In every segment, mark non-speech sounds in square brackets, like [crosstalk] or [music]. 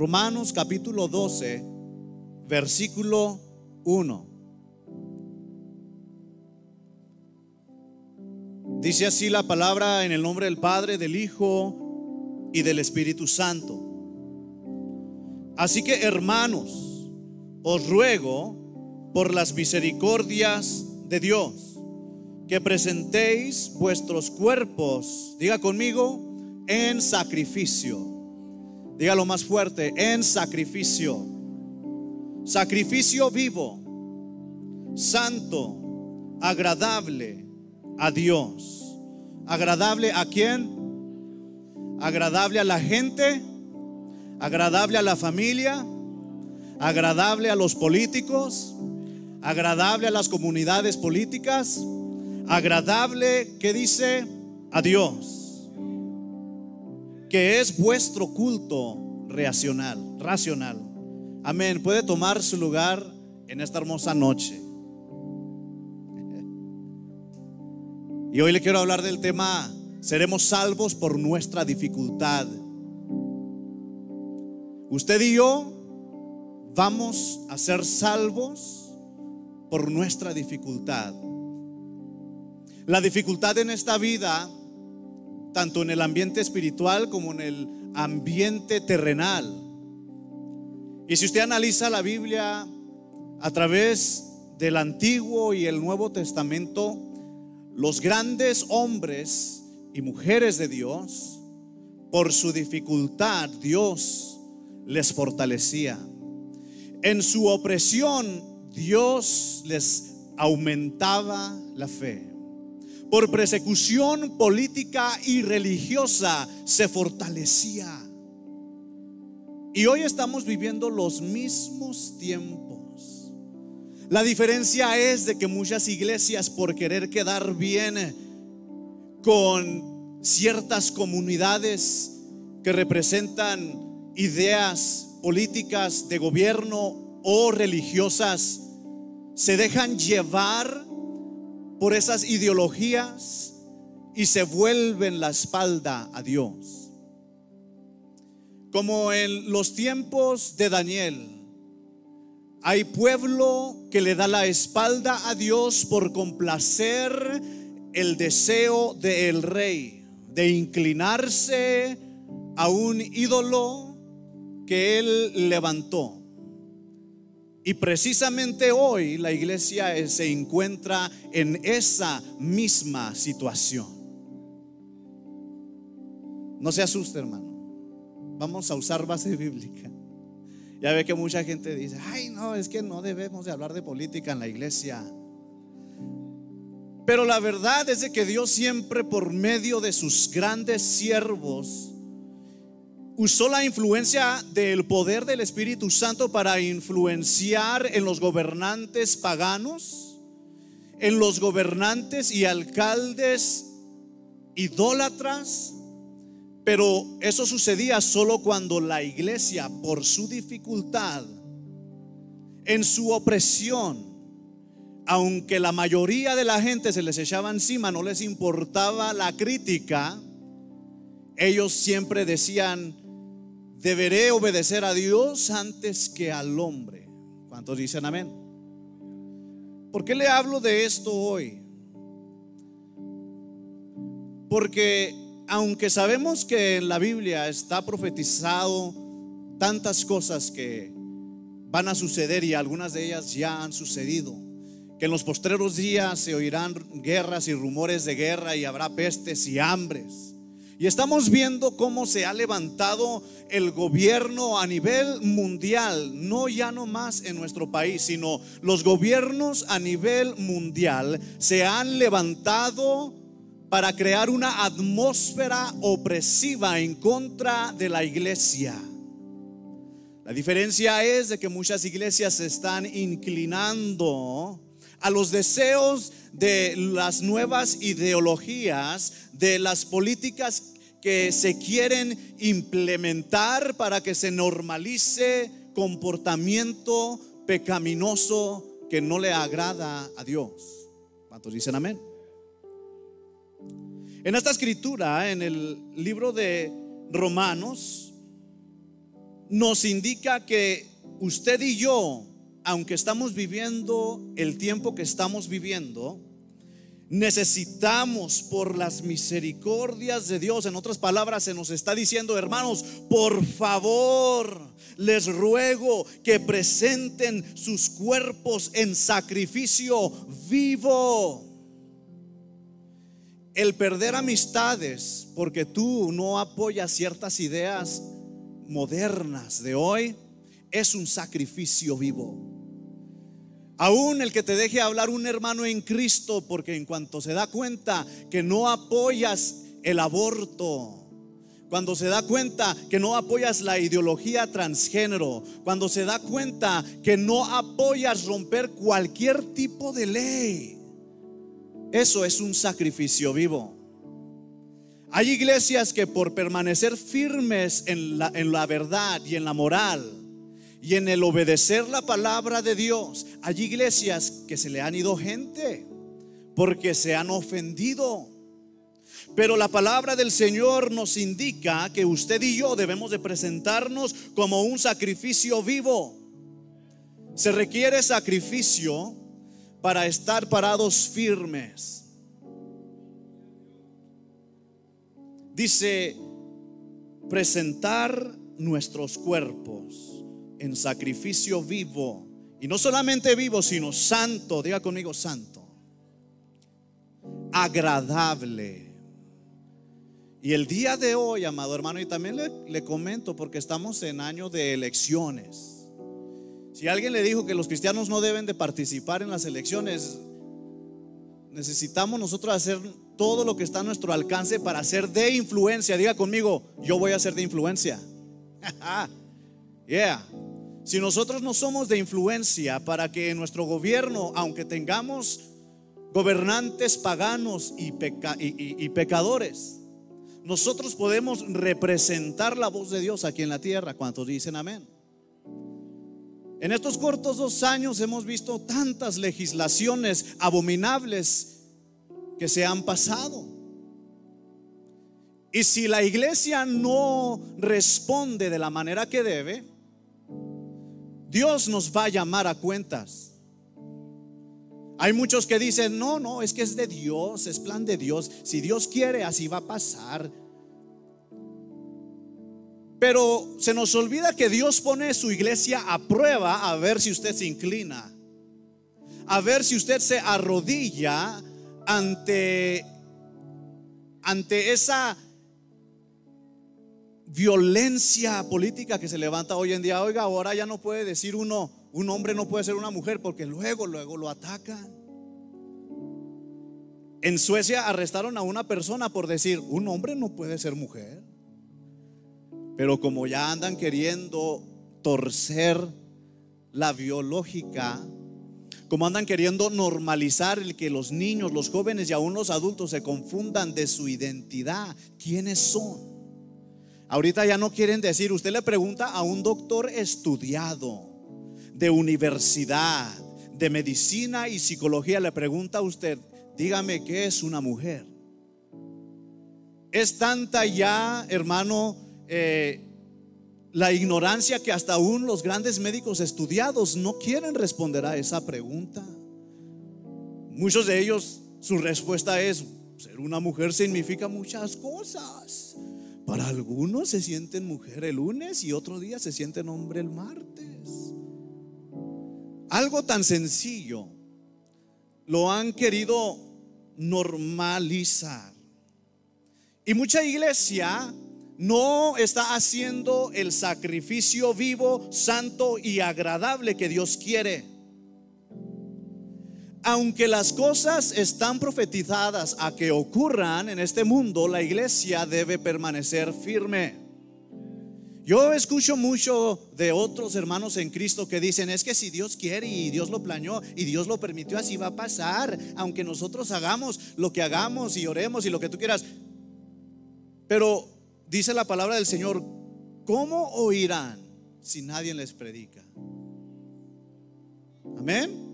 Romanos capítulo 12, versículo 1. Dice así la palabra en el nombre del Padre, del Hijo y del Espíritu Santo. Así que hermanos, os ruego por las misericordias de Dios que presentéis vuestros cuerpos, diga conmigo, en sacrificio. Dígalo más fuerte, en sacrificio. Sacrificio vivo, santo, agradable a Dios. ¿Agradable a quién? ¿Agradable a la gente? ¿Agradable a la familia? ¿Agradable a los políticos? ¿Agradable a las comunidades políticas? ¿Agradable, ¿qué dice? A Dios. Que es vuestro culto racional, racional. Amén. Puede tomar su lugar en esta hermosa noche. Y hoy le quiero hablar del tema, seremos salvos por nuestra dificultad. Usted y yo vamos a ser salvos por nuestra dificultad. La dificultad en esta vida, tanto en el ambiente espiritual como en el ambiente terrenal. Y si usted analiza la Biblia a través del Antiguo y el Nuevo Testamento, los grandes hombres y mujeres de Dios, por su dificultad, Dios les fortalecía. En su opresión, Dios les aumentaba la fe. Por persecución política y religiosa se fortalecía. Y hoy estamos viviendo los mismos tiempos la diferencia es de que muchas iglesias por querer quedar bien con ciertas comunidades que representan ideas políticas de gobierno o religiosas, se dejan llevar por esas ideologías y se vuelven la espalda a Dios. Como en los tiempos de Daniel, hay pueblo que le da la espalda a Dios por complacer el deseo del rey de inclinarse a un ídolo que él levantó. Y precisamente hoy la iglesia se encuentra en esa misma situación. No se asuste, hermano. Vamos a usar base [laughs] bíblica. Ya ve que mucha gente dice, ay no, es que no debemos de hablar de política en la iglesia. Pero la verdad es de que Dios siempre por medio de sus grandes siervos usó la influencia del poder del Espíritu Santo para influenciar en los gobernantes paganos, en los gobernantes y alcaldes idólatras, pero eso sucedía solo cuando la iglesia, por su dificultad, en su opresión, aunque la mayoría de la gente se les echaba encima, no les importaba la crítica, ellos siempre decían, deberé obedecer a Dios antes que al hombre. ¿Cuántos dicen amén? ¿Por qué le hablo de esto hoy? Porque aunque sabemos que en la Biblia está profetizado tantas cosas que van a suceder y algunas de ellas ya han sucedido, que en los postreros días se oirán guerras y rumores de guerra y habrá pestes y hambres. Y estamos viendo cómo se ha levantado el gobierno a nivel mundial, no ya no más en nuestro país, sino los gobiernos a nivel mundial se han levantado para crear una atmósfera opresiva en contra de la iglesia. La diferencia es de que muchas iglesias se están inclinando a los deseos de las nuevas ideologías, de las políticas que se quieren implementar para que se normalice comportamiento pecaminoso que no le agrada a Dios. ¿Cuántos dicen amén? En esta escritura, en el libro de Romanos, nos indica que usted y yo, aunque estamos viviendo el tiempo que estamos viviendo, necesitamos por las misericordias de Dios. En otras palabras, se nos está diciendo, hermanos, por favor, les ruego que presenten sus cuerpos en sacrificio vivo. El perder amistades porque tú no apoyas ciertas ideas modernas de hoy es un sacrificio vivo. Aún el que te deje hablar un hermano en Cristo, porque en cuanto se da cuenta que no apoyas el aborto, cuando se da cuenta que no apoyas la ideología transgénero, cuando se da cuenta que no apoyas romper cualquier tipo de ley, eso es un sacrificio vivo. Hay iglesias que por permanecer firmes en la, en la verdad y en la moral, y en el obedecer la palabra de Dios, hay iglesias que se le han ido gente porque se han ofendido. Pero la palabra del Señor nos indica que usted y yo debemos de presentarnos como un sacrificio vivo. Se requiere sacrificio para estar parados firmes. Dice, presentar nuestros cuerpos en sacrificio vivo. Y no solamente vivo, sino santo. Diga conmigo santo. Agradable. Y el día de hoy, amado hermano, y también le, comento porque estamos en año de elecciones. Si alguien le dijo que los cristianos no deben de participar en las elecciones, necesitamos nosotros hacer todo lo que está a nuestro alcance para ser de influencia. Diga conmigo, yo voy a ser de influencia. [laughs] yeah. Si nosotros no somos de influencia para que en nuestro gobierno, aunque tengamos gobernantes paganos y, y, pecadores, nosotros podemos representar la voz de Dios aquí en la tierra. ¿Cuántos dicen amén? En estos cortos dos años hemos visto tantas legislaciones abominables que se han pasado. Y si la iglesia no responde de la manera que debe, Dios nos va a llamar a cuentas. Hay muchos que dicen, no, no, es que es de Dios, es plan de Dios. Si Dios quiere, así va a pasar. Pero se nos olvida que Dios pone su iglesia a prueba a ver si usted se inclina, a ver si usted se arrodilla ante, ante esa violencia política que se levanta hoy en día. Oiga, ahora ya no puede decir uno, un hombre no puede ser una mujer porque luego, luego lo atacan. En Suecia arrestaron a una persona por decir, un hombre no puede ser mujer. Pero como ya andan queriendo torcer la biológica, como andan queriendo normalizar el que los niños, los jóvenes y aún los adultos se confundan de su identidad, quiénes son. Ahorita ya no quieren decir, usted le pregunta a un doctor estudiado de universidad, de medicina y psicología, le pregunta a usted, dígame qué es una mujer. Es tanta ya, hermano, eh, la ignorancia que hasta aún los grandes médicos estudiados no quieren responder a esa pregunta. Muchos de ellos, su respuesta es, ser una mujer significa muchas cosas. Para algunos se sienten mujer el lunes y otro día se sienten hombre el martes. Algo tan sencillo lo han querido normalizar. Y mucha iglesia no está haciendo el sacrificio vivo, santo y agradable que Dios quiere aunque las cosas están profetizadas a que ocurran en este mundo, la iglesia debe permanecer firme. Yo escucho mucho de otros hermanos en Cristo que dicen, es que si Dios quiere y Dios lo planeó y Dios lo permitió, así va a pasar, aunque nosotros hagamos lo que hagamos y oremos y lo que tú quieras. Pero dice la palabra del Señor, ¿cómo oirán si nadie les predica? Amén.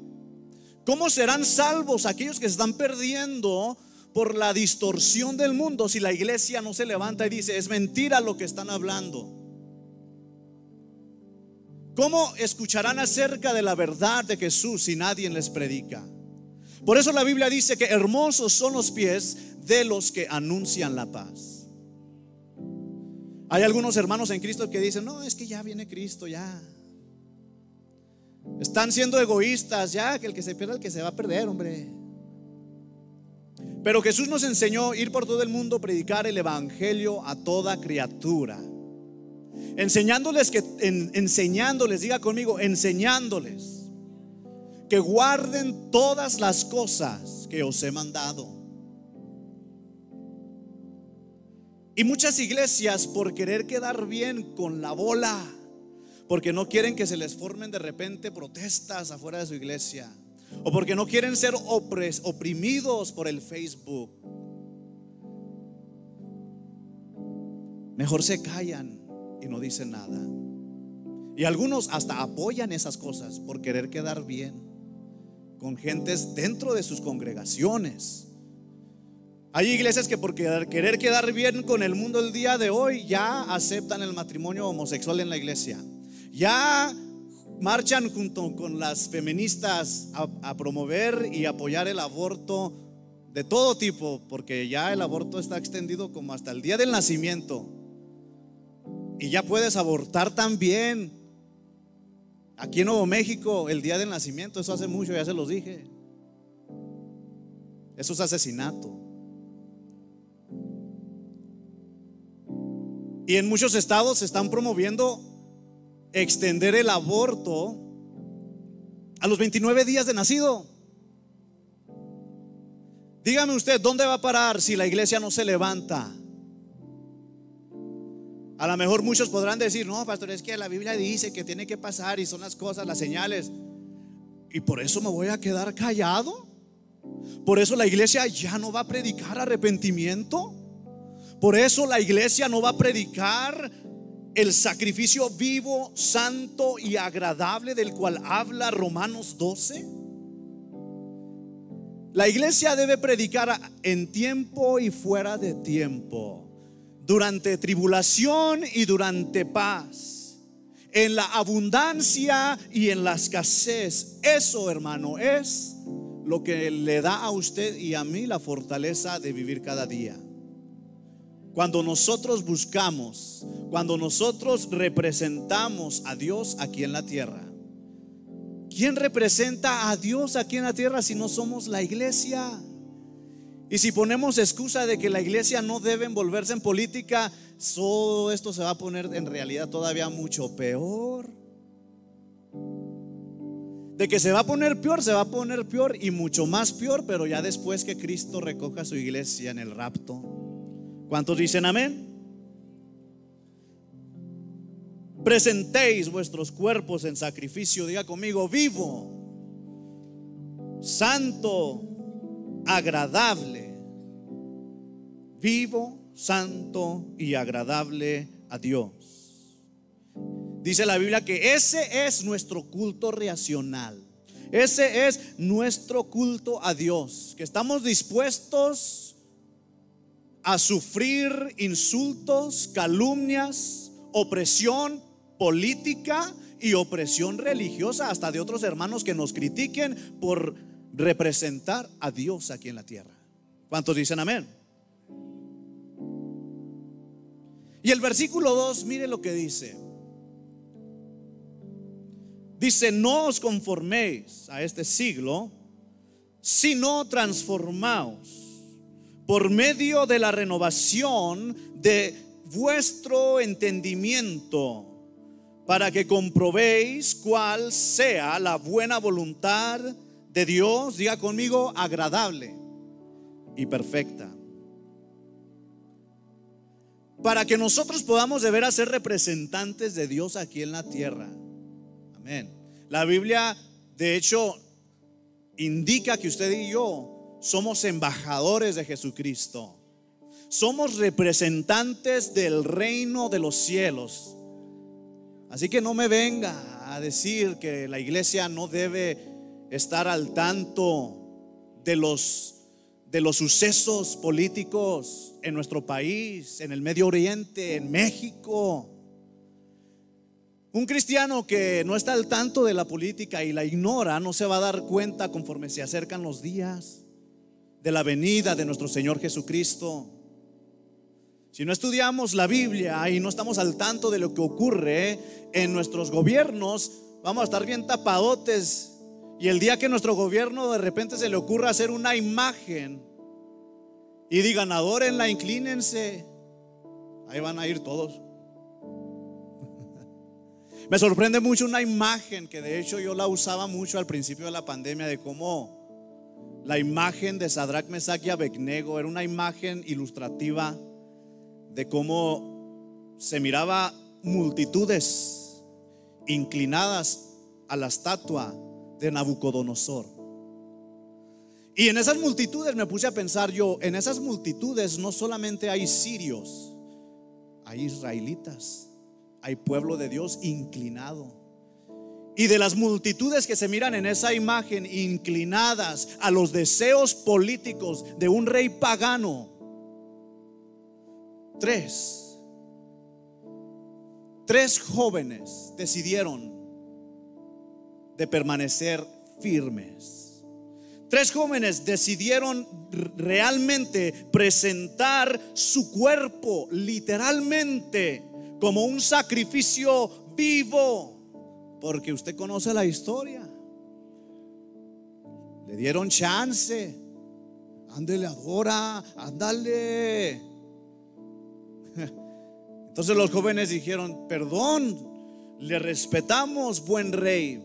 ¿Cómo serán salvos aquellos que se están perdiendo por la distorsión del mundo si la iglesia no se levanta y dice, es mentira lo que están hablando? ¿Cómo escucharán acerca de la verdad de Jesús si nadie les predica? Por eso la Biblia dice que hermosos son los pies de los que anuncian la paz. Hay algunos hermanos en Cristo que dicen, no, es que ya viene Cristo, ya. Están siendo egoístas, ya, que el que se pierda, el que se va a perder, hombre. Pero Jesús nos enseñó ir por todo el mundo, predicar el Evangelio a toda criatura. Enseñándoles que, enseñándoles, diga conmigo, enseñándoles que guarden todas las cosas que os he mandado. Y muchas iglesias por querer quedar bien con la bola, porque no quieren que se les formen de repente protestas afuera de su iglesia, o porque no quieren ser oprimidos por el Facebook, mejor se callan y no dicen nada. Y algunos hasta apoyan esas cosas por querer quedar bien con gentes dentro de sus congregaciones. Hay iglesias que por querer quedar bien con el mundo el día de hoy ya aceptan el matrimonio homosexual en la iglesia. Ya marchan junto con las feministas a, promover y apoyar el aborto de todo tipo, porque ya el aborto está extendido como hasta el día del nacimiento. Y ya puedes abortar también Aquí en Nuevo México, el día del nacimiento, eso hace mucho, ya se los dije. Eso es asesinato. Y en muchos estados se están promoviendo extender el aborto a los 29 días de nacido. Dígame usted, ¿dónde va a parar si la iglesia no se levanta? A lo mejor muchos podrán decir, no, pastor, es que la Biblia dice que tiene que pasar y son las cosas, las señales. Y por eso me voy a quedar callado. Por eso la iglesia ya no va a predicar arrepentimiento. Por eso la iglesia no va a predicar el sacrificio vivo, santo y agradable del cual habla Romanos 12. La iglesia debe predicar en tiempo y fuera de tiempo durante tribulación y durante paz, en la abundancia y en la escasez. Eso, hermano, es lo que le da a usted y a mí la fortaleza de vivir cada día. Cuando nosotros buscamos, cuando nosotros representamos a Dios aquí en la tierra. ¿Quién representa a Dios aquí en la tierra si no somos la iglesia? Y si ponemos excusa de que la iglesia no debe envolverse en política, todo esto se va a poner en realidad todavía mucho peor. De que se va a poner peor, se va a poner peor y mucho más peor, pero ya después que Cristo recoja su iglesia en el rapto. ¿Cuántos dicen amén? Presentéis vuestros cuerpos en sacrificio, diga conmigo, vivo, santo, agradable, vivo, santo y agradable a Dios. Dice la Biblia que ese es nuestro culto racional. Ese es nuestro culto a Dios, que estamos dispuestos a sufrir insultos, calumnias, opresión política y opresión religiosa, hasta de otros hermanos que nos critiquen por representar a Dios aquí en la tierra. ¿Cuántos dicen amén? Y el versículo 2, mire lo que dice. Dice, no os conforméis a este siglo, sino transformaos por medio de la renovación de vuestro entendimiento, para que comprobéis cuál sea la buena voluntad de Dios, diga conmigo, agradable y perfecta. Para que nosotros podamos de veras ser representantes de Dios aquí en la tierra. Amén. La Biblia, de hecho, indica que usted y yo somos embajadores de Jesucristo. Somos representantes del reino de los cielos. Así que no me venga a decir que la iglesia no debe estar al tanto de los de los sucesos políticos en nuestro país, en el Medio Oriente, en México. Un cristiano que no está al tanto de la política y la ignora no se va a dar cuenta conforme se acercan los días de la venida de nuestro Señor Jesucristo. Si no estudiamos la Biblia y no estamos al tanto de lo que ocurre en nuestros gobiernos, vamos a estar bien tapadotes. Y el día que nuestro gobierno de repente se le ocurra hacer una imagen y digan, adórenla, inclínense, ahí van a ir todos. [laughs] Me sorprende mucho una imagen que de hecho yo la usaba mucho al principio de la pandemia de cómo la imagen de Sadrach, Mesach y era una imagen ilustrativa de cómo se miraba multitudes inclinadas a la estatua de Nabucodonosor. Y en esas multitudes me puse a pensar yo, en esas multitudes no solamente hay sirios, hay israelitas hay pueblo de Dios inclinado. Y de las multitudes que se miran en esa imagen inclinadas a los deseos políticos de un rey pagano, tres, tres jóvenes decidieron de permanecer firmes. Tres jóvenes decidieron realmente presentar su cuerpo literalmente como un sacrificio vivo, porque usted conoce la historia. Le dieron chance. Ándele, adora, ándale. [laughs] Entonces los jóvenes dijeron, perdón, le respetamos, buen rey,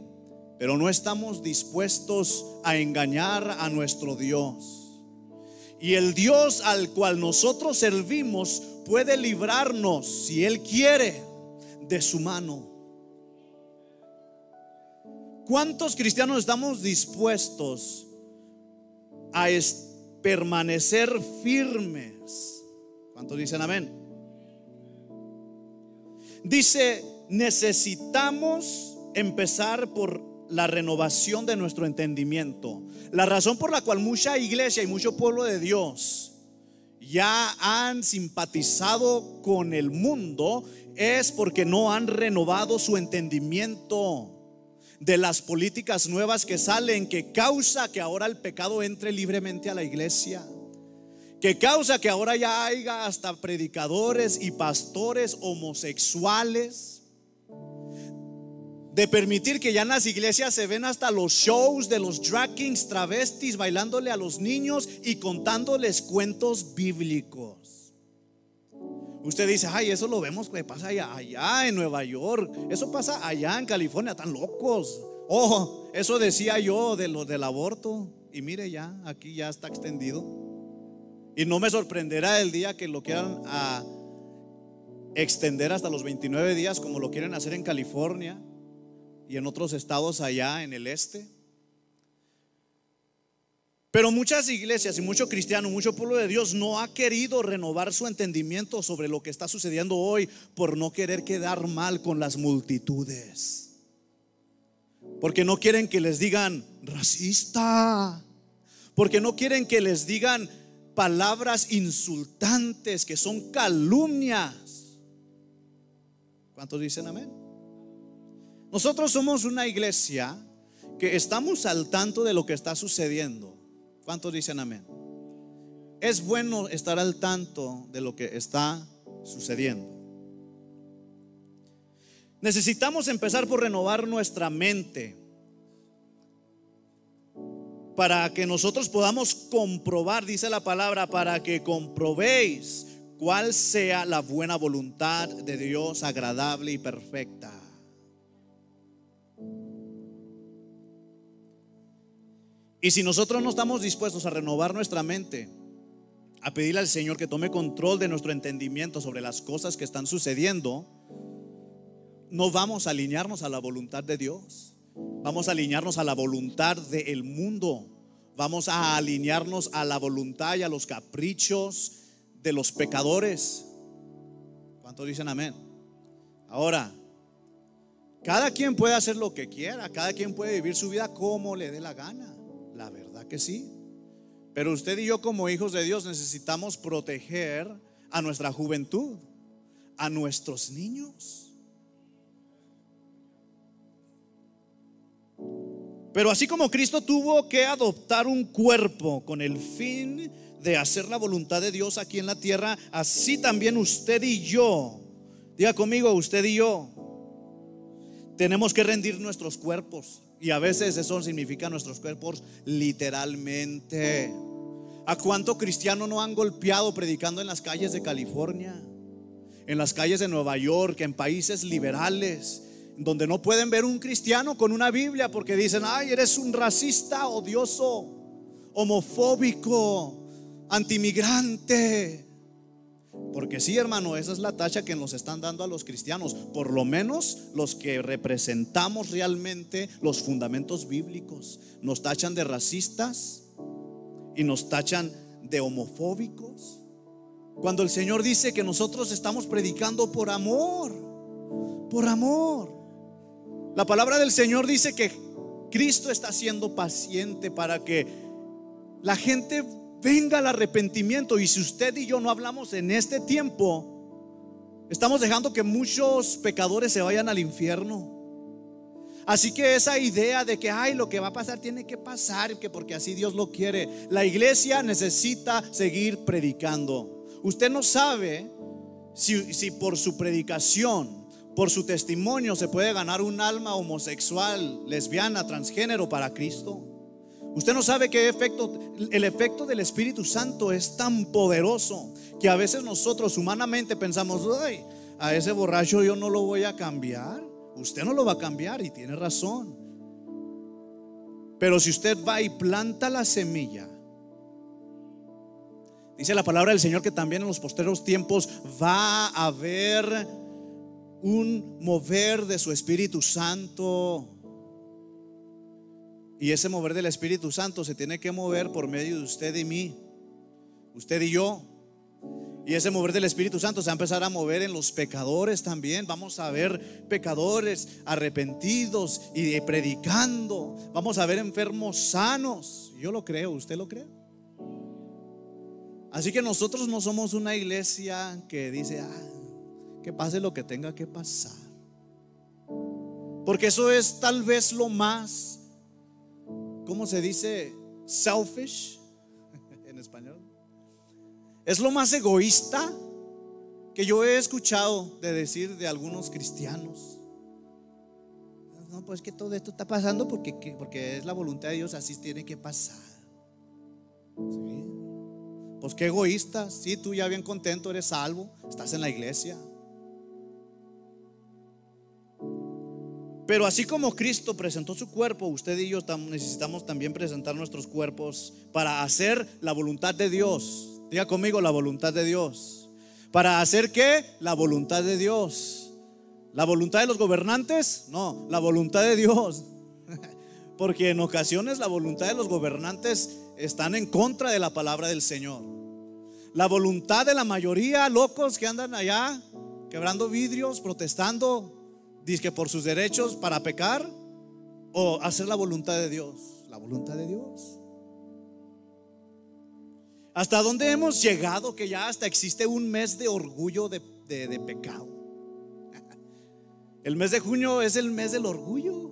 pero no estamos dispuestos a engañar a nuestro Dios. Y el Dios al cual nosotros servimos puede librarnos, si Él quiere, de su mano. ¿Cuántos cristianos estamos dispuestos a permanecer firmes? ¿Cuántos dicen amén? Dice, necesitamos empezar por la renovación de nuestro entendimiento. La razón por la cual mucha iglesia y mucho pueblo de Dios ya han simpatizado con el mundo es porque no han renovado su entendimiento de las políticas nuevas que salen, que causa que ahora el pecado entre libremente a la iglesia, que causa que ahora ya haya hasta predicadores y pastores homosexuales de permitir que ya en las iglesias se ven hasta los shows de los drag kings travestis bailándole a los niños y contándoles cuentos bíblicos. Usted dice, ay, eso lo vemos que pasa allá, en Nueva York, eso pasa allá en California, tan locos. Ojo, eso decía yo de lo del aborto y mire ya, aquí ya está extendido. Y no me sorprenderá el día que lo quieran a extender hasta los 29 días como lo quieren hacer en California y en otros estados allá en el este. Pero muchas iglesias y mucho cristiano, mucho pueblo de Dios no ha querido renovar su entendimiento sobre lo que está sucediendo hoy por no querer quedar mal con las multitudes. Porque no quieren que les digan racista. Porque no quieren que les digan palabras insultantes que son calumnias. ¿Cuántos dicen amén? Nosotros somos una iglesia que estamos al tanto de lo que está sucediendo. ¿Cuántos dicen amén? Es bueno estar al tanto de lo que está sucediendo. Necesitamos empezar por renovar nuestra mente para que nosotros podamos comprobar, dice la palabra, para que comprobéis cuál sea la buena voluntad de Dios agradable y perfecta. Y si nosotros no estamos dispuestos a renovar nuestra mente, a pedirle al Señor que tome control de nuestro entendimiento sobre las cosas que están sucediendo, no vamos a alinearnos a la voluntad de Dios. Vamos a alinearnos a la voluntad del mundo. Vamos a alinearnos a la voluntad y a los caprichos de los pecadores. ¿Cuántos dicen amén? Ahora, cada quien puede hacer lo que quiera, cada quien puede vivir su vida como le dé la gana. La verdad que sí. Pero usted y yo como hijos de Dios necesitamos proteger a nuestra juventud, a nuestros niños. Pero así como Cristo tuvo que adoptar un cuerpo con el fin de hacer la voluntad de Dios aquí en la tierra, así también usted y yo, diga conmigo, usted y yo, tenemos que rendir nuestros cuerpos. Y a veces eso significa nuestros cuerpos literalmente. ¿A cuánto cristiano no han golpeado predicando en las calles de California? En las calles de Nueva York, en países liberales, donde no pueden ver un cristiano con una Biblia porque dicen, ay, eres un racista, odioso, homofóbico, antimigrante. Porque sí, hermano, esa es la tacha que nos están dando a los cristianos, por lo menos los que representamos realmente los fundamentos bíblicos. Nos tachan de racistas y nos tachan de homofóbicos. Cuando el Señor dice que nosotros estamos predicando por amor, por amor. La palabra del Señor dice que Cristo está siendo paciente para que la gente venga al arrepentimiento. Y si usted y yo no hablamos en este tiempo, estamos dejando que muchos pecadores se vayan al infierno. Así que esa idea de que, ay, lo que va a pasar tiene que pasar, que porque así Dios lo quiere. La iglesia necesita seguir predicando. Usted no sabe si, si por su predicación, por su testimonio se puede ganar un alma homosexual, lesbiana, transgénero para Cristo. Usted no sabe qué efecto, el efecto del Espíritu Santo es tan poderoso que a veces nosotros humanamente pensamos, ay, a ese borracho yo no lo voy a cambiar. Usted no lo va a cambiar y tiene razón. Pero si usted va y planta la semilla, dice la palabra del Señor que también en los posteros tiempos va a haber un mover de su Espíritu Santo y ese mover del Espíritu Santo se tiene que mover por medio de usted y mí, usted y yo. Y ese mover del Espíritu Santo se va a empezar a mover en los pecadores también. Vamos a ver pecadores arrepentidos y predicando. Vamos a ver enfermos sanos. Yo lo creo, ¿usted lo cree? Así que nosotros no somos una iglesia que dice, ah, que pase lo que tenga que pasar. Porque eso es tal vez lo más ¿cómo se dice? Selfish [laughs] en español. Es lo más egoísta que yo he escuchado de decir de algunos cristianos. No, pues que todo esto está pasando porque, porque es la voluntad de Dios, así tiene que pasar. Pues qué egoísta, sí, tú ya bien contento, eres salvo, estás en la iglesia. Pero así como Cristo presentó su cuerpo, usted y yo necesitamos también presentar nuestros cuerpos para hacer la voluntad de Dios. Diga conmigo la voluntad de Dios. ¿Para hacer qué? La voluntad de Dios. ¿La voluntad de los gobernantes? No, la voluntad de Dios. [laughs] Porque en ocasiones la voluntad de los gobernantes están en contra de la palabra del Señor. La voluntad de la mayoría locos que andan allá quebrando vidrios, protestando, Dice que por sus derechos para pecar o hacer la voluntad de Dios. La voluntad de Dios. ¿Hasta dónde hemos llegado que ya hasta existe un mes de orgullo de, pecado? [laughs] El mes de junio es el mes del orgullo.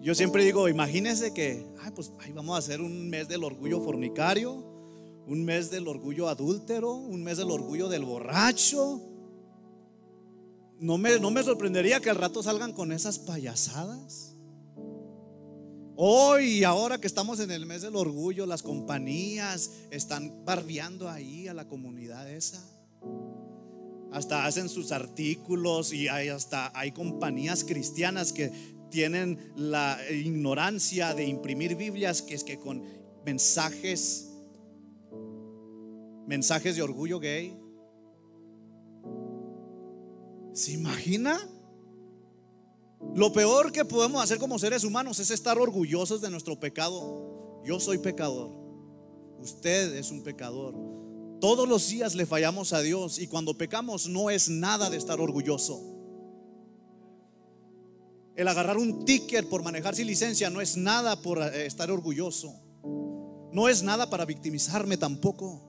Yo siempre digo, imagínense que, pues ahí vamos a hacer un mes del orgullo fornicario, un mes del orgullo adúltero, un mes del orgullo del borracho, no me, no me sorprendería que al rato salgan con esas payasadas. Hoy ahora que estamos en el mes del orgullo, las compañías están barbeando ahí a la comunidad esa. Hasta hacen sus artículos y hay hasta hay compañías cristianas que tienen la ignorancia de imprimir Biblias que es que con mensajes mensajes de orgullo gay ¿Se imagina? Lo peor que podemos hacer como seres humanos es estar orgullosos de nuestro pecado. Yo soy pecador. Usted es un pecador. Todos los días le fallamos a Dios y cuando pecamos no es nada de estar orgulloso. El agarrar un ticket por manejar sin licencia no es nada por eh, estar orgulloso. No es nada para victimizarme tampoco.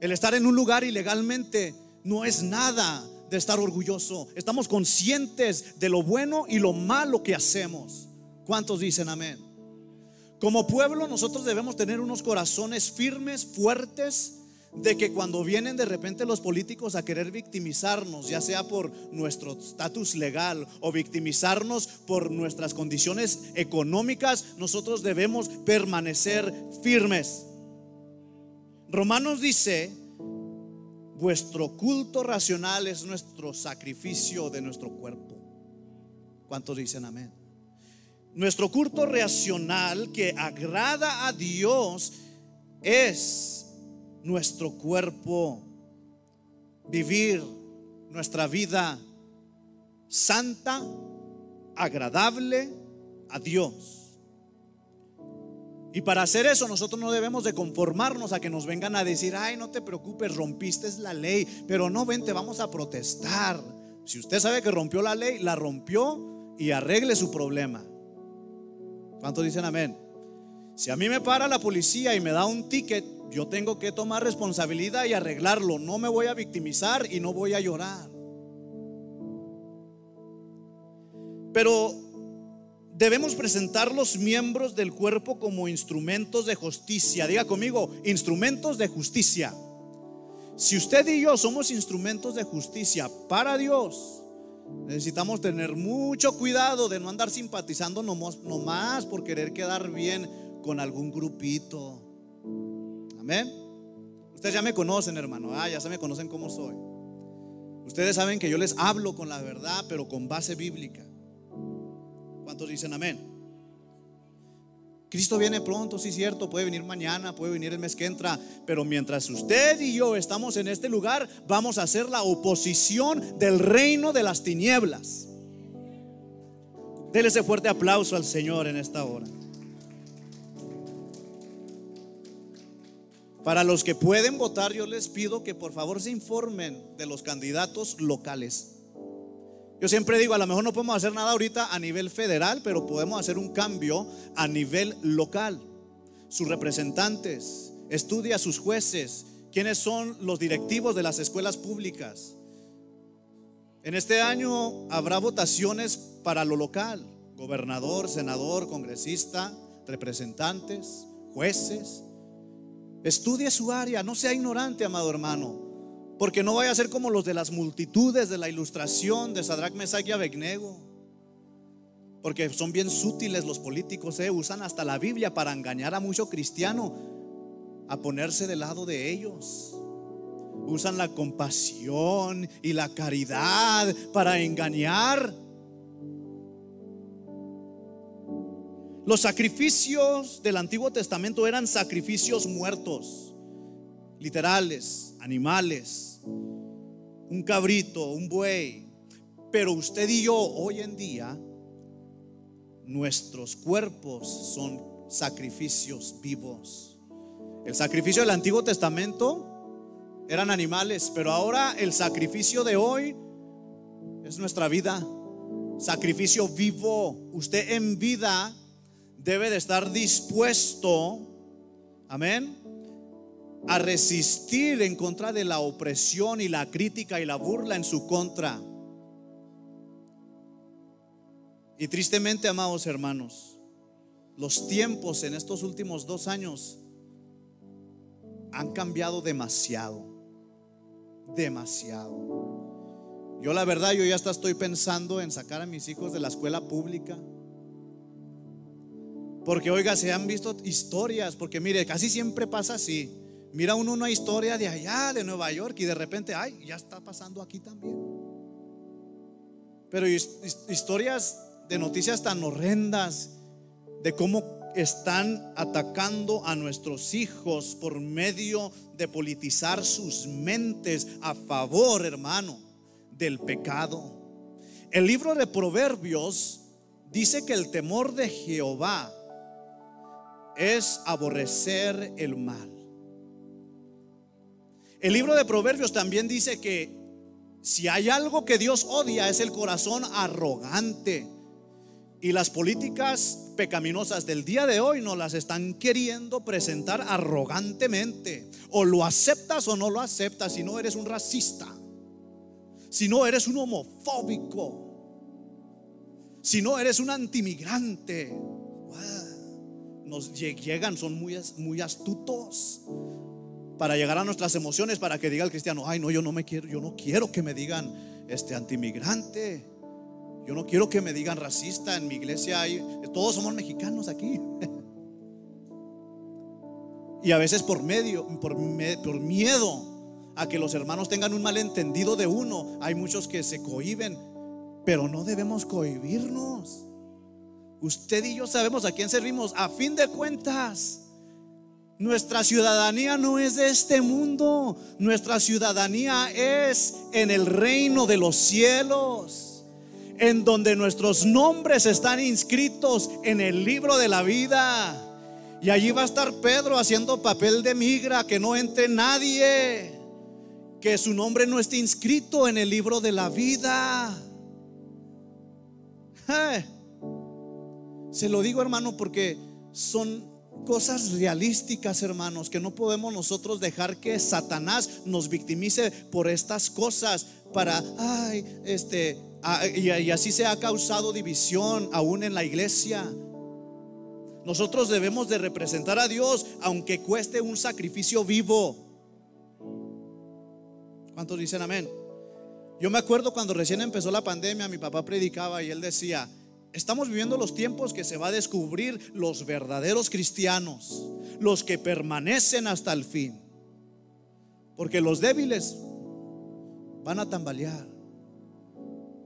El estar en un lugar ilegalmente no es nada de estar orgulloso. Estamos conscientes de lo bueno y lo malo que hacemos. ¿Cuántos dicen amén? Como pueblo nosotros debemos tener unos corazones firmes, fuertes, de que cuando vienen de repente los políticos a querer victimizarnos, ya sea por nuestro estatus legal o victimizarnos por nuestras condiciones económicas, nosotros debemos permanecer firmes. Romanos dice, vuestro culto racional es nuestro sacrificio de nuestro cuerpo. ¿Cuántos dicen amén? Nuestro culto racional que agrada a Dios es nuestro cuerpo, vivir nuestra vida santa, agradable a Dios. Y para hacer eso nosotros no debemos de conformarnos a que nos vengan a decir, ay, no te preocupes, rompiste la ley, pero no vente, vamos a protestar. Si usted sabe que rompió la ley, la rompió y arregle su problema. ¿Cuántos dicen amén? Si a mí me para la policía y me da un ticket, yo tengo que tomar responsabilidad y arreglarlo. No me voy a victimizar y no voy a llorar. Pero debemos presentar los miembros del cuerpo como instrumentos de justicia. Diga conmigo, instrumentos de justicia. Si usted y yo somos instrumentos de justicia para Dios, necesitamos tener mucho cuidado de no andar simpatizando nomás, por querer quedar bien con algún grupito. Amén. Ustedes ya me conocen, hermano. Ah, ya se me conocen cómo soy. Ustedes saben que yo les hablo con la verdad, pero con base bíblica. ¿Cuántos dicen amén? Cristo viene pronto, sí, cierto, puede venir mañana, puede venir el mes que entra, pero mientras usted y yo estamos en este lugar, vamos a hacer la oposición del reino de las tinieblas. Dele ese fuerte aplauso al Señor en esta hora. Para los que pueden votar, yo les pido que por favor se informen de los candidatos locales. Yo siempre digo, a lo mejor no podemos hacer nada ahorita a nivel federal, pero podemos hacer un cambio a nivel local. Sus representantes, estudia a sus jueces, quiénes son los directivos de las escuelas públicas. En este año habrá votaciones para lo local, gobernador, senador, congresista, representantes, jueces. Estudie su área, no sea ignorante, amado hermano. Porque no vaya a ser como los de las multitudes de la ilustración de Sadrach, Mesach y Abednego. Porque son bien sutiles los políticos, ¿eh? usan hasta la Biblia para engañar a mucho cristiano a ponerse del lado de ellos. Usan la compasión y la caridad para engañar. Los sacrificios del Antiguo Testamento eran sacrificios muertos, literales, animales, un cabrito, un buey. Pero usted y yo hoy en día, nuestros cuerpos son sacrificios vivos. El sacrificio del Antiguo Testamento eran animales, pero ahora el sacrificio de hoy es nuestra vida. Sacrificio vivo. Usted en vida debe de estar dispuesto, amén, a resistir en contra de la opresión y la crítica y la burla en su contra. Y tristemente, amados hermanos, los tiempos en estos últimos dos años han cambiado demasiado, demasiado. Yo la verdad, yo ya estoy pensando en sacar a mis hijos de la escuela pública porque oiga, se han visto historias, porque mire, casi siempre pasa así. Mira uno una historia de allá, de Nueva York, y de repente, ay, ya está pasando aquí también. Pero historias de noticias tan horrendas, de cómo están atacando a nuestros hijos por medio de politizar sus mentes a favor, hermano, del pecado. El libro de Proverbios dice que el temor de Jehová es aborrecer el mal. El libro de Proverbios también dice que si hay algo que Dios odia es el corazón arrogante. Y las políticas pecaminosas del día de hoy no las están queriendo presentar arrogantemente. O lo aceptas o no lo aceptas si no eres un racista. si no eres un homofóbico, si no eres un antimigrante, nos llegan, son muy, muy astutos para llegar a nuestras emociones, para que diga el cristiano, ay no, yo no me quiero, yo no quiero que me digan este antimigrante. Yo no quiero que me digan racista. En mi iglesia hay, todos somos mexicanos aquí. [laughs] Y a veces por medio, por, por miedo a que los hermanos tengan un malentendido de uno, hay muchos que se cohiben, pero no debemos cohibirnos. Usted y yo sabemos a quién servimos. A fin de cuentas, nuestra ciudadanía no es de este mundo. Nuestra ciudadanía es en el reino de los cielos, en donde nuestros nombres están inscritos en el libro de la vida. Y allí va a estar Pedro haciendo papel de migra, que no entre nadie, que su nombre no esté inscrito en el libro de la vida. Se lo digo hermano porque son cosas realísticas, hermanos, que no podemos nosotros dejar que Satanás nos victimice por estas cosas para, ay, este, y, y así se ha causado división aún en la iglesia. Nosotros debemos de representar a Dios aunque cueste un sacrificio vivo. ¿Cuántos dicen amén? Yo me acuerdo cuando recién empezó la pandemia, mi papá predicaba y él decía, estamos viviendo los tiempos que se va a descubrir los verdaderos cristianos, los que permanecen hasta el fin. Porque los débiles van a tambalear.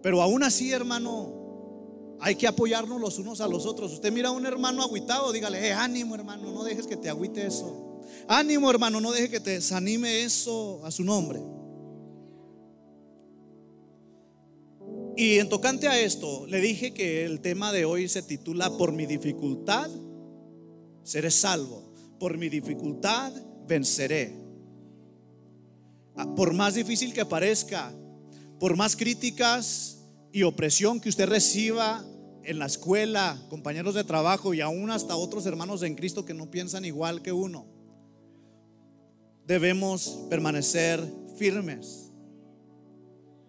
Pero aún así, hermano, hay que apoyarnos los unos a los otros. Usted mira a un hermano agüitado, dígale, eh, ánimo hermano, no dejes que te agüite eso. Ánimo hermano, no dejes que te desanime eso a su nombre. Y en tocante a esto, le dije que el tema de hoy se titula Por mi dificultad seré salvo. Por mi dificultad venceré. Ah, por más difícil que parezca, por más críticas y opresión que usted reciba en la escuela, compañeros de trabajo y aún hasta otros hermanos en Cristo que no piensan igual que uno, debemos permanecer firmes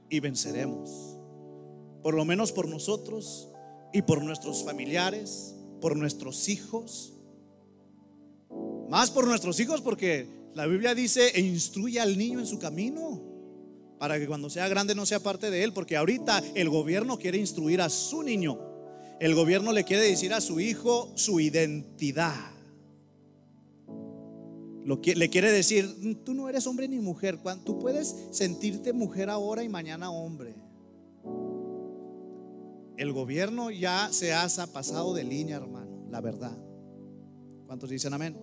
y venceremos. Por lo menos por nosotros y por nuestros familiares, por nuestros hijos. Más por nuestros hijos porque la Biblia dice, e instruye al niño en su camino para que cuando sea grande no sea parte de él, porque ahorita el gobierno quiere instruir a su niño. El gobierno le quiere decir a su hijo su identidad. Lo que, le quiere decir, tú no eres hombre ni mujer, tú puedes sentirte mujer ahora y mañana hombre. El gobierno ya se ha pasado de línea, hermano, la verdad. ¿Cuántos dicen amén?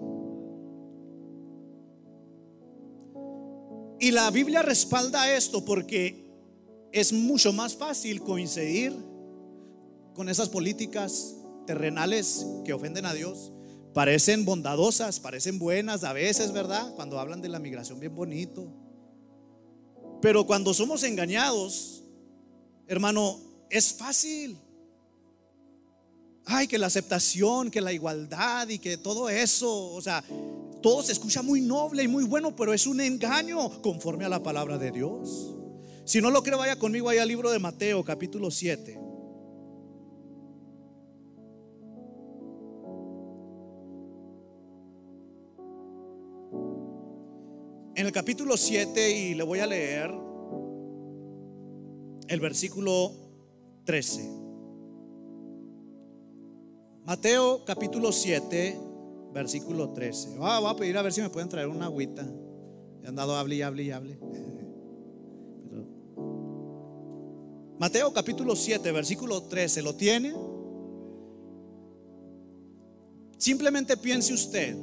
Y la Biblia respalda esto porque es mucho más fácil coincidir con esas políticas terrenales que ofenden a Dios. Parecen bondadosas, parecen buenas a veces, ¿verdad? Cuando hablan de la migración bien bonito. Pero cuando somos engañados, hermano, es fácil. Ay, que la aceptación, que la igualdad y que todo eso, o sea, todo se escucha muy noble y muy bueno, pero es un engaño conforme a la palabra de Dios. Si no lo cree, vaya conmigo ahí al libro de Mateo, capítulo 7. En el capítulo 7, y le voy a leer el versículo 13. Mateo capítulo 7, versículo 13. Ah, voy a pedir a ver si me pueden traer una agüita. He andado hable y hable y hable. [laughs] Mateo capítulo 7, versículo 13, ¿lo tiene? Simplemente piense usted,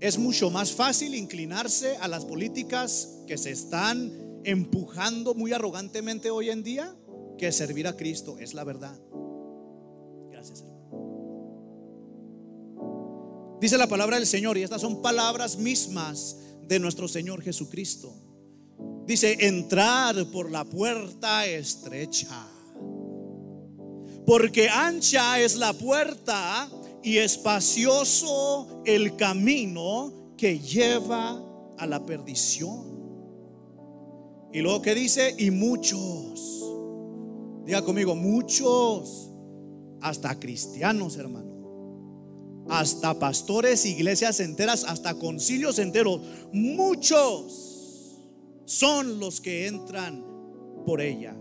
es mucho más fácil inclinarse a las políticas que se están empujando muy arrogantemente hoy en día que servir a Cristo, es la verdad. Dice la palabra del Señor, y estas son palabras mismas de nuestro Señor Jesucristo. Dice, entrar por la puerta estrecha. Porque ancha es la puerta y espacioso el camino que lleva a la perdición. Y luego que dice, y muchos. Diga conmigo, muchos. Hasta cristianos, hermano. Hasta pastores, iglesias enteras, hasta concilios enteros. Muchos son los que entran por ella.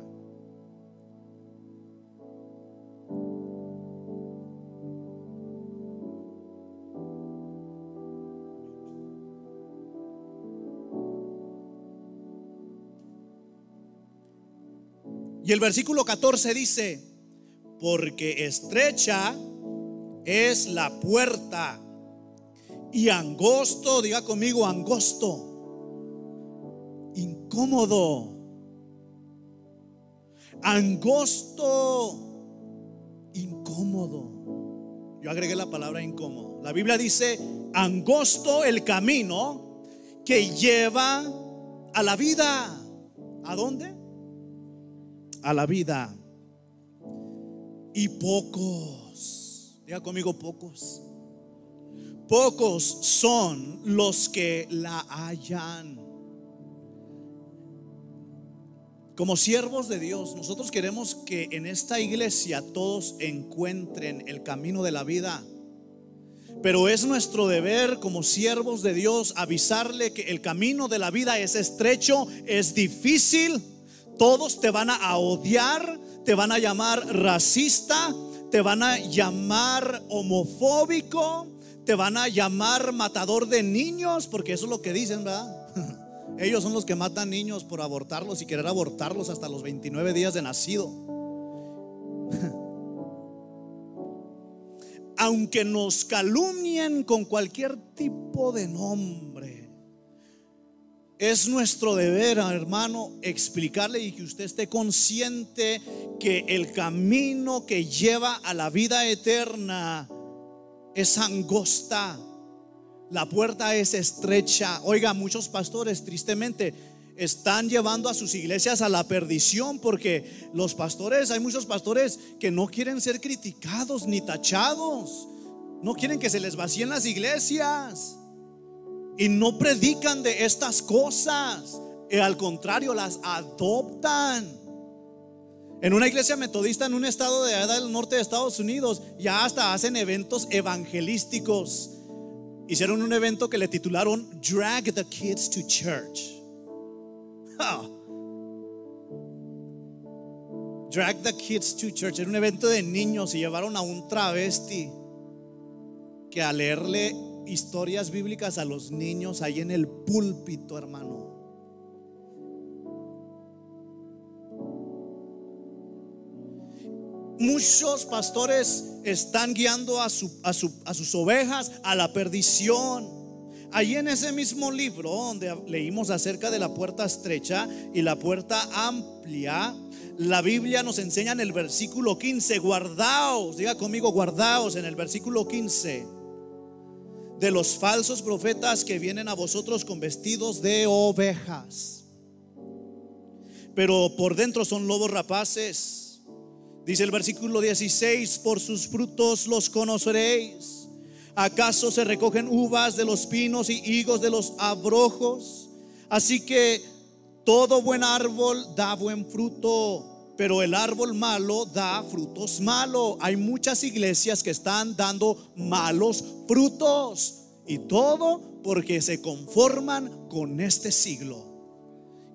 Y el versículo 14 dice, porque estrecha es la puerta y angosto, diga conmigo, angosto, incómodo, angosto, incómodo. Yo agregué la palabra incómodo. La Biblia dice, angosto el camino que lleva a la vida. ¿A dónde? A la vida. Y pocos, diga conmigo pocos, pocos son los que la hallan. Como siervos de Dios, nosotros queremos que en esta iglesia todos encuentren el camino de la vida. Pero es nuestro deber como siervos de Dios avisarle que el camino de la vida es estrecho, es difícil todos te van a odiar, te van a llamar racista, te van a llamar homofóbico, te van a llamar matador de niños, porque eso es lo que dicen, ¿verdad? [laughs] Ellos son los que matan niños por abortarlos y querer abortarlos hasta los 29 días de nacido. [laughs] Aunque nos calumnien con cualquier tipo de nombre, es nuestro deber, hermano, explicarle y que usted esté consciente que el camino que lleva a la vida eterna es angosta. La puerta es estrecha. Oiga, muchos pastores tristemente están llevando a sus iglesias a la perdición porque los pastores, hay muchos pastores que no quieren ser criticados ni tachados. No quieren que se les vacíen las iglesias y no predican de estas cosas. Y al contrario, las adoptan. En una iglesia metodista en un estado de del norte de Estados Unidos, ya hasta hacen eventos evangelísticos. Hicieron un evento que le titularon Drag the Kids to Church. Drag the Kids to Church. Era un evento de niños y llevaron a un travesti que a leerle historias bíblicas a los niños ahí en el púlpito, hermano. Muchos pastores están guiando a, a, sus ovejas a la perdición. Ahí en ese mismo libro donde leímos acerca de la puerta estrecha y la puerta amplia, la Biblia nos enseña en el versículo 15, guardaos, diga conmigo, guardaos en el versículo 15 de los falsos profetas que vienen a vosotros con vestidos de ovejas, pero por dentro son lobos rapaces. Dice el versículo 16, por sus frutos los conoceréis. ¿Acaso se recogen uvas de los pinos y higos de los abrojos? Así que todo buen árbol da buen fruto pero el árbol malo da frutos malos. Hay muchas iglesias que están dando malos frutos. Y todo porque se conforman con este siglo.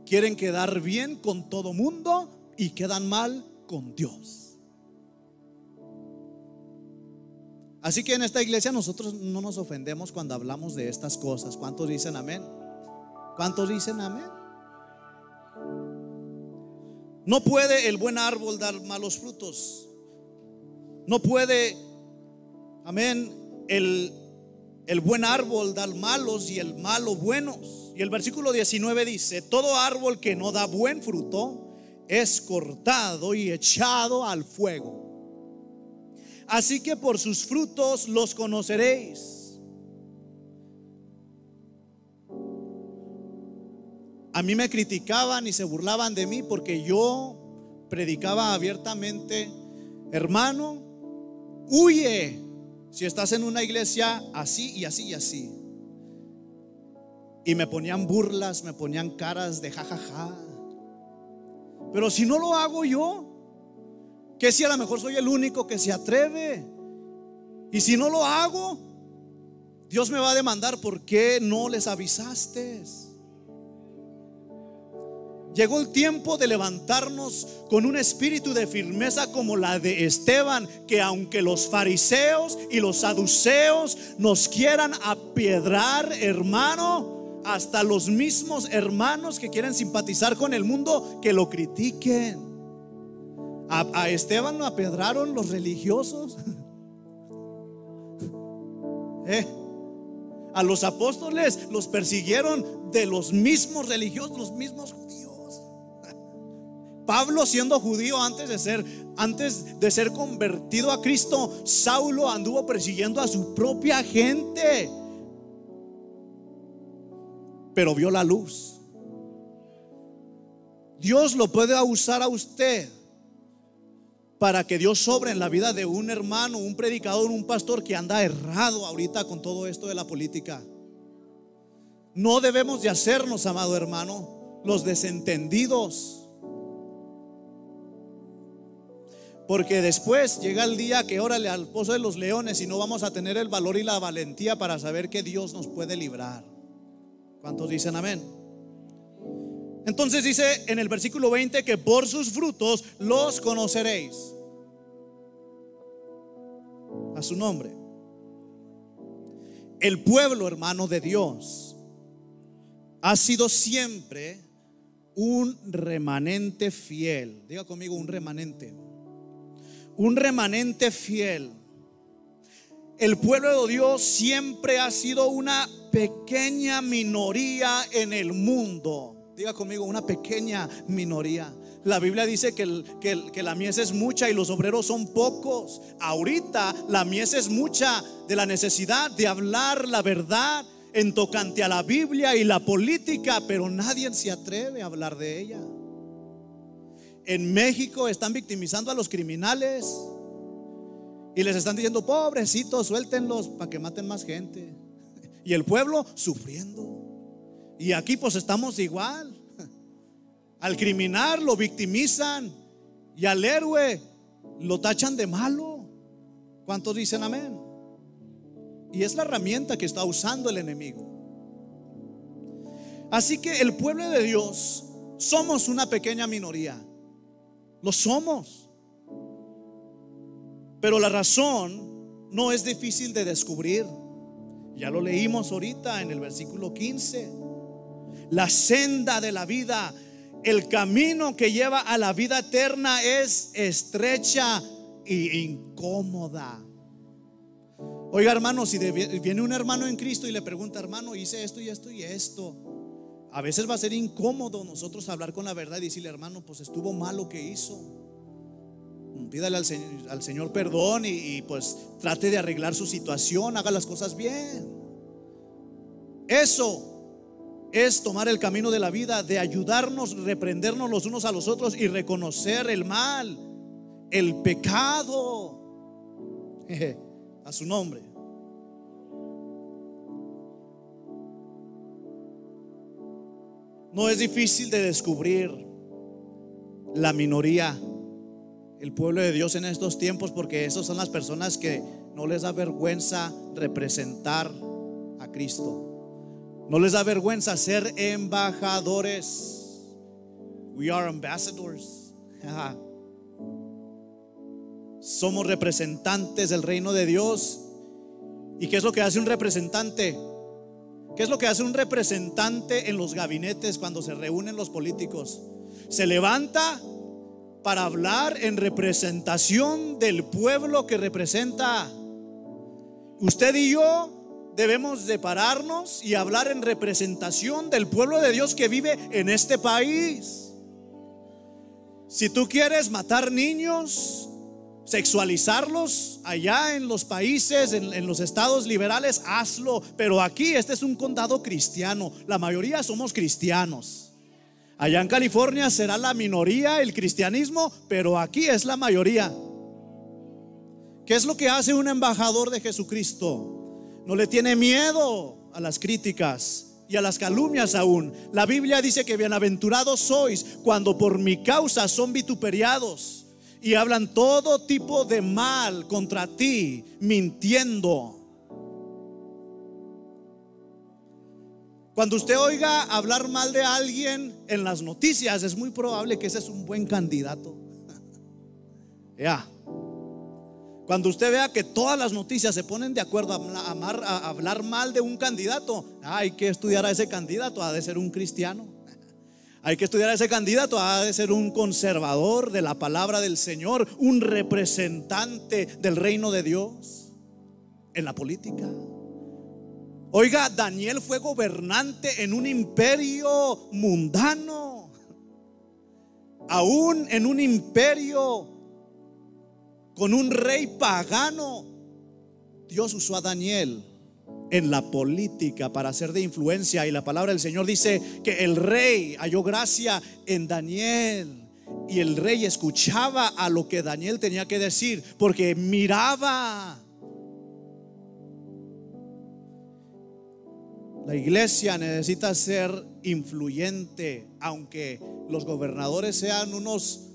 Quieren quedar bien con todo mundo y quedan mal con Dios. Así que en esta iglesia nosotros no nos ofendemos cuando hablamos de estas cosas. ¿Cuántos dicen amén? ¿Cuántos dicen amén? No puede el buen árbol dar malos frutos. No puede, amén, el, el buen árbol dar malos y el malo buenos. Y el versículo 19 dice, todo árbol que no da buen fruto es cortado y echado al fuego. Así que por sus frutos los conoceréis. A mí me criticaban y se burlaban de mí porque yo predicaba abiertamente, hermano, huye si estás en una iglesia así y así y así. Y me ponían burlas, me ponían caras de jajaja. Pero si no lo hago yo, que si a lo mejor soy el único que se atreve? Y si no lo hago, Dios me va a demandar, ¿por qué no les avisaste? Llegó el tiempo de levantarnos con un espíritu de firmeza como la de Esteban, que aunque los fariseos y los saduceos nos quieran apiedrar, hermano, hasta los mismos hermanos que quieren simpatizar con el mundo, que lo critiquen. A, Esteban lo apiedraron los religiosos. [laughs] ¿Eh? A los apóstoles los persiguieron de los mismos religiosos, los mismos. Pablo siendo judío antes de ser antes de ser convertido a Cristo, Saulo anduvo persiguiendo a su propia gente. Pero vio la luz. Dios lo puede usar a usted para que Dios sobre en la vida de un hermano, un predicador, un pastor que anda errado ahorita con todo esto de la política. No debemos de hacernos, amado hermano, los desentendidos. Porque después llega el día que órale al pozo de los leones y no vamos a tener el valor y la valentía para saber que Dios nos puede librar. ¿Cuántos dicen amén? Entonces dice en el versículo 20 que por sus frutos los conoceréis. A su nombre. El pueblo hermano de Dios ha sido siempre un remanente fiel. Diga conmigo un remanente. Un remanente fiel. El pueblo de Dios siempre ha sido una pequeña minoría en el mundo Diga conmigo, una pequeña minoría. La Biblia dice que, que, la mies es mucha y los obreros son pocos. Ahorita la mies es mucha de la necesidad de hablar la verdad en tocante a la Biblia y la política, pero nadie se atreve a hablar de ella. En México están victimizando a los criminales y les están diciendo, pobrecitos, suéltenlos para que maten más gente. Y el pueblo sufriendo. Y aquí pues estamos igual. Al criminal lo victimizan y al héroe lo tachan de malo. ¿Cuántos dicen amén? Y es la herramienta que está usando el enemigo. Así que el pueblo de Dios somos una pequeña minoría. Lo somos. Pero la razón no es difícil de descubrir. Ya lo leímos ahorita en el versículo 15. La senda de la vida, el camino que lleva a la vida eterna es estrecha e incómoda. Oiga, hermano, si viene un hermano en Cristo y le pregunta, hermano, hice esto y esto y esto. A veces va a ser incómodo nosotros hablar con la verdad y decirle, hermano, pues estuvo mal lo que hizo. Pídale al, Señor, perdón y, y pues trate de arreglar su situación, haga las cosas bien. Eso es tomar el camino de la vida, de ayudarnos, reprendernos los unos a los otros y reconocer el mal, el pecado. [laughs] A su nombre. No es difícil de descubrir la minoría, el pueblo de Dios en estos tiempos, porque esas son las personas que no les da vergüenza representar a Cristo. No les da vergüenza ser embajadores. We are ambassadors. [laughs] Somos representantes del reino de Dios. ¿Y qué es lo que hace un representante? ¿Qué es lo que hace un representante en los gabinetes cuando se reúnen los políticos? Se levanta para hablar en representación del pueblo que representa. Usted y yo debemos de pararnos y hablar en representación del pueblo de Dios que vive en este país. Si tú quieres matar niños, sexualizarlos allá en los países, en, los estados liberales, hazlo. Pero aquí este es un condado cristiano. La mayoría somos cristianos. Allá en California será la minoría el cristianismo, pero aquí es la mayoría. ¿Qué es lo que hace un embajador de Jesucristo? No le tiene miedo a las críticas. y a las calumnias aún. La Biblia dice que bienaventurados sois cuando por mi causa son vituperiados y hablan todo tipo de mal contra ti, mintiendo. Cuando usted oiga hablar mal de alguien en las noticias, es muy probable que ese es un buen candidato. [laughs] ya. Cuando usted vea que todas las noticias se ponen de acuerdo a, hablar mal de un candidato, hay que estudiar a ese candidato, ha de ser un cristiano. Hay que estudiar a ese candidato, ha de ser un conservador de la palabra del Señor, un representante del reino de Dios en la política. Oiga, Daniel fue gobernante en un imperio mundano, aún en un imperio con un rey pagano. Dios usó a Daniel en la política para ser de influencia y la palabra del Señor dice que el rey halló gracia en Daniel y el rey escuchaba a lo que Daniel tenía que decir porque miraba. La iglesia necesita ser influyente, aunque los gobernadores sean unos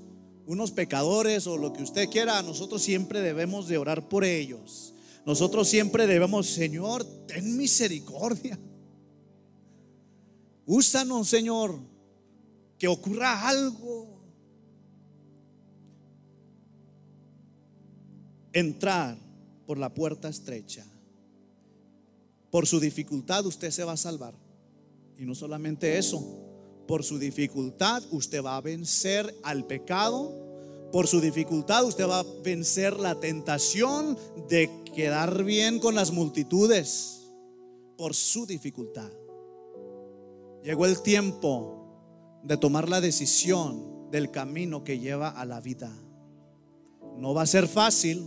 unos pecadores o lo que usted quiera, nosotros siempre debemos de orar por ellos. Nosotros siempre debemos, Señor, ten misericordia. Úsanos, Señor, que ocurra algo. Entrar por la puerta estrecha. Por su dificultad usted se va a salvar. Y no solamente eso, por su dificultad usted va a vencer al pecado. Por su dificultad usted va a vencer la tentación de quedar bien con las multitudes. Por su dificultad. Llegó el tiempo de tomar la decisión del camino que lleva a la vida. No va a ser fácil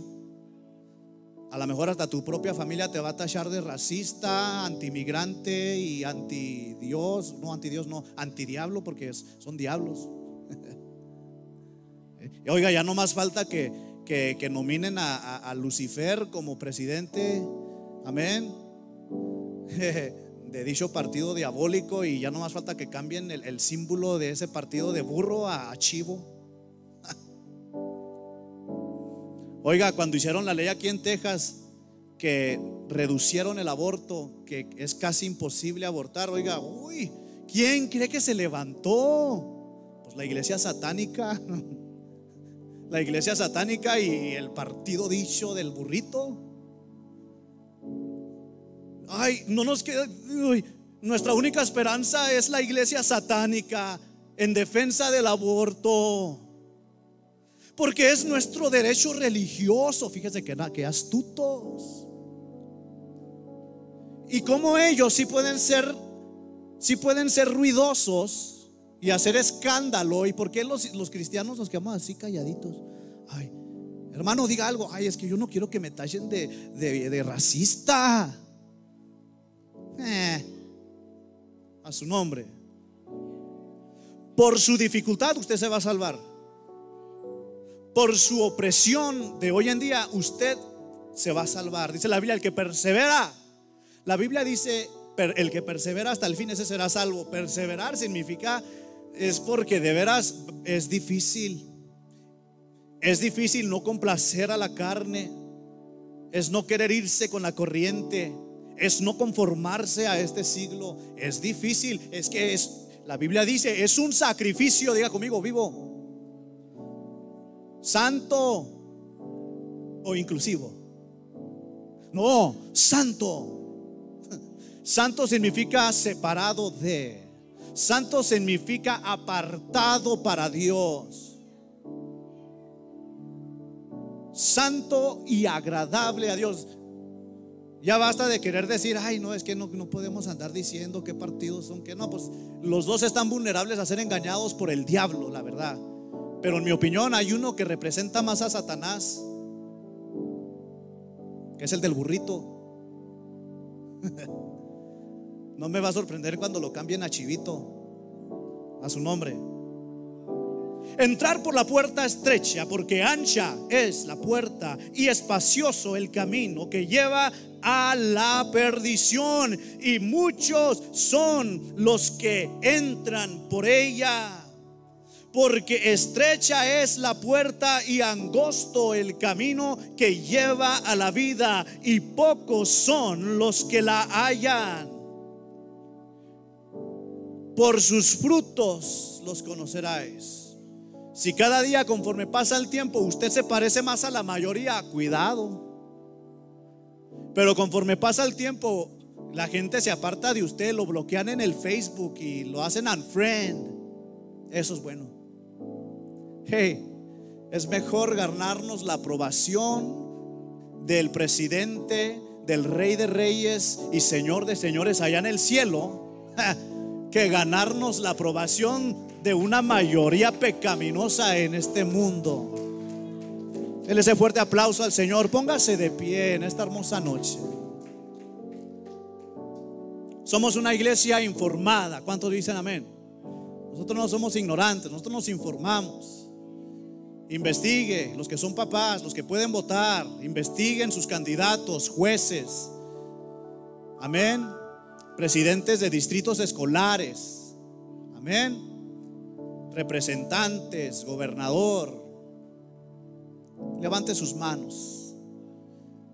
a lo mejor hasta tu propia familia te va a tachar de racista, antimigrante y anti Dios. No, anti Dios, no, anti diablo, porque son diablos. [laughs] oiga, ya no más falta que, que, nominen a, Lucifer como presidente. Amén. [laughs] de dicho partido diabólico y ya no más falta que cambien el, símbolo de ese partido de burro a chivo. [laughs] Oiga, cuando hicieron la ley aquí en Texas, que reducieron el aborto, que es casi imposible abortar, oiga, uy, ¿quién cree que se levantó? Pues la iglesia satánica, [laughs] la iglesia satánica y el partido dicho del burrito. Ay, no nos queda, nuestra única esperanza es la iglesia satánica en defensa del aborto. Porque es nuestro derecho religioso. Fíjese que, que astutos. Y como ellos sí pueden ser, sí pueden ser ruidosos y hacer escándalo. ¿Y por qué los, cristianos nos quedamos así calladitos? Ay, hermano, diga algo. Ay, es que yo no quiero que me tachen de, de, racista. Eh, a su nombre. Por su dificultad usted se va a salvar por su opresión de hoy en día, usted se va a salvar. Dice la Biblia, el que persevera. La Biblia dice, el que persevera hasta el fin, ese será salvo. Perseverar significa, es porque de veras es difícil. Es difícil no complacer a la carne. Es no querer irse con la corriente. Es no conformarse a este siglo. Es difícil. Es que es, la Biblia dice, es un sacrificio, diga conmigo, vivo santo o inclusivo. No, santo. [laughs] Santo significa separado de. Santo significa apartado para Dios. Santo y agradable a Dios. Ya basta de querer decir, ay, no, es que no, no podemos andar diciendo qué partidos son, que no, pues los dos están vulnerables a ser engañados por el diablo, la verdad. Pero en mi opinión hay uno que representa más a Satanás, que es el del burrito. [laughs] No me va a sorprender cuando lo cambien a Chivito, a su nombre. Entrar por la puerta estrecha, porque ancha es la puerta y espacioso el camino que lleva a la perdición. Y muchos son los que entran por ella. Porque estrecha es la puerta y angosto el camino que lleva a la vida, y pocos son los que la hallan. Por sus frutos los conoceráis. Si cada día conforme pasa el tiempo usted se parece más a la mayoría, cuidado. Pero conforme pasa el tiempo, la gente se aparta de usted, lo bloquean en el Facebook y lo hacen unfriend. Eso es bueno. Hey, es mejor ganarnos la aprobación del presidente, del rey de reyes y señor de señores allá en el cielo, [laughs] que ganarnos la aprobación de una mayoría pecaminosa en este mundo. Denle ese fuerte aplauso al Señor. Póngase de pie en esta hermosa noche. Somos una iglesia informada. ¿Cuántos dicen amén? Nosotros no somos ignorantes, nosotros nos informamos. Investigue los que son papás, los que pueden votar, investiguen sus candidatos, jueces. Amén. Presidentes de distritos escolares. Amén. Representantes, gobernador. Levante sus manos.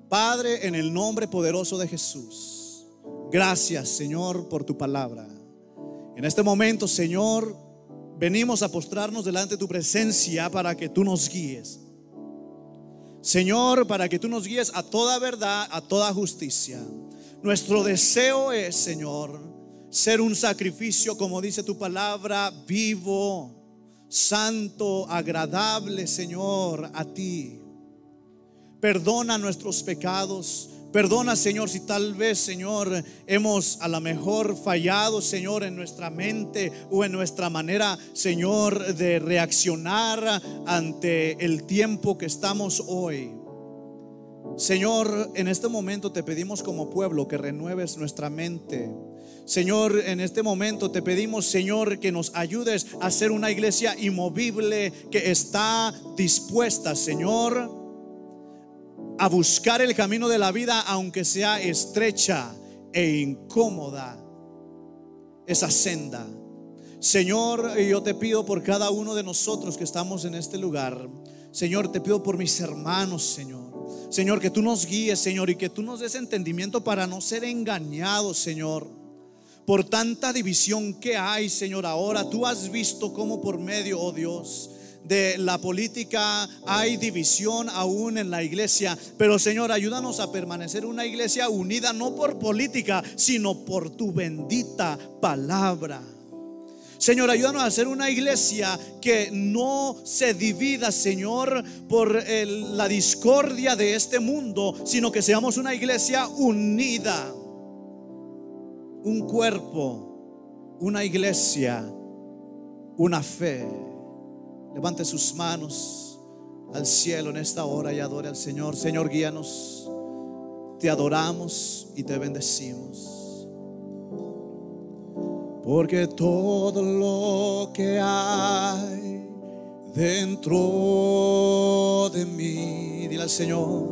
Padre, en el nombre poderoso de Jesús. Gracias, Señor, por tu palabra. En este momento, Señor, venimos a postrarnos delante de tu presencia para que tú nos guíes. Señor, para que tú nos guíes a toda verdad, a toda justicia. Nuestro deseo es, Señor, ser un sacrificio, como dice tu palabra, vivo, santo, agradable, Señor, a ti. Perdona nuestros pecados, Perdona, Señor, si tal vez, Señor, hemos a lo mejor fallado, Señor, en nuestra mente o en nuestra manera, Señor, de reaccionar ante el tiempo que estamos hoy. Señor, en este momento te pedimos como pueblo que renueves nuestra mente. Señor, en este momento te pedimos, Señor, que nos ayudes a ser una iglesia inmovible que está dispuesta, Señor a buscar el camino de la vida, aunque sea estrecha e incómoda esa senda. Señor, yo te pido por cada uno de nosotros que estamos en este lugar. Señor, te pido por mis hermanos, Señor. Señor, que tú nos guíes, Señor, y que tú nos des entendimiento para no ser engañados, Señor. Por tanta división que hay, Señor, ahora tú has visto cómo por medio, oh Dios, de la política, hay división aún en la iglesia. Pero Señor, ayúdanos a permanecer una iglesia unida no por política, sino por tu bendita palabra. Señor, ayúdanos a ser una iglesia que no se divida, Señor, por la discordia de este mundo, sino que seamos una iglesia unida, un cuerpo, una iglesia, una fe. Levante sus manos al cielo en esta hora y adore al Señor. Señor, guíanos. Te adoramos y te bendecimos. Porque todo lo que hay dentro de mí, dile al Señor,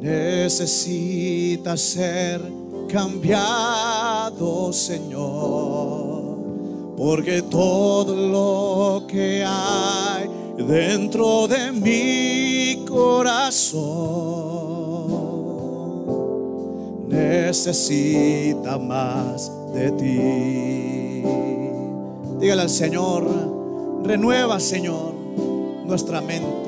necesita ser cambiado, Señor porque todo lo que hay dentro de mi corazón necesita más de ti. Dígale al Señor, renueva Señor nuestra mente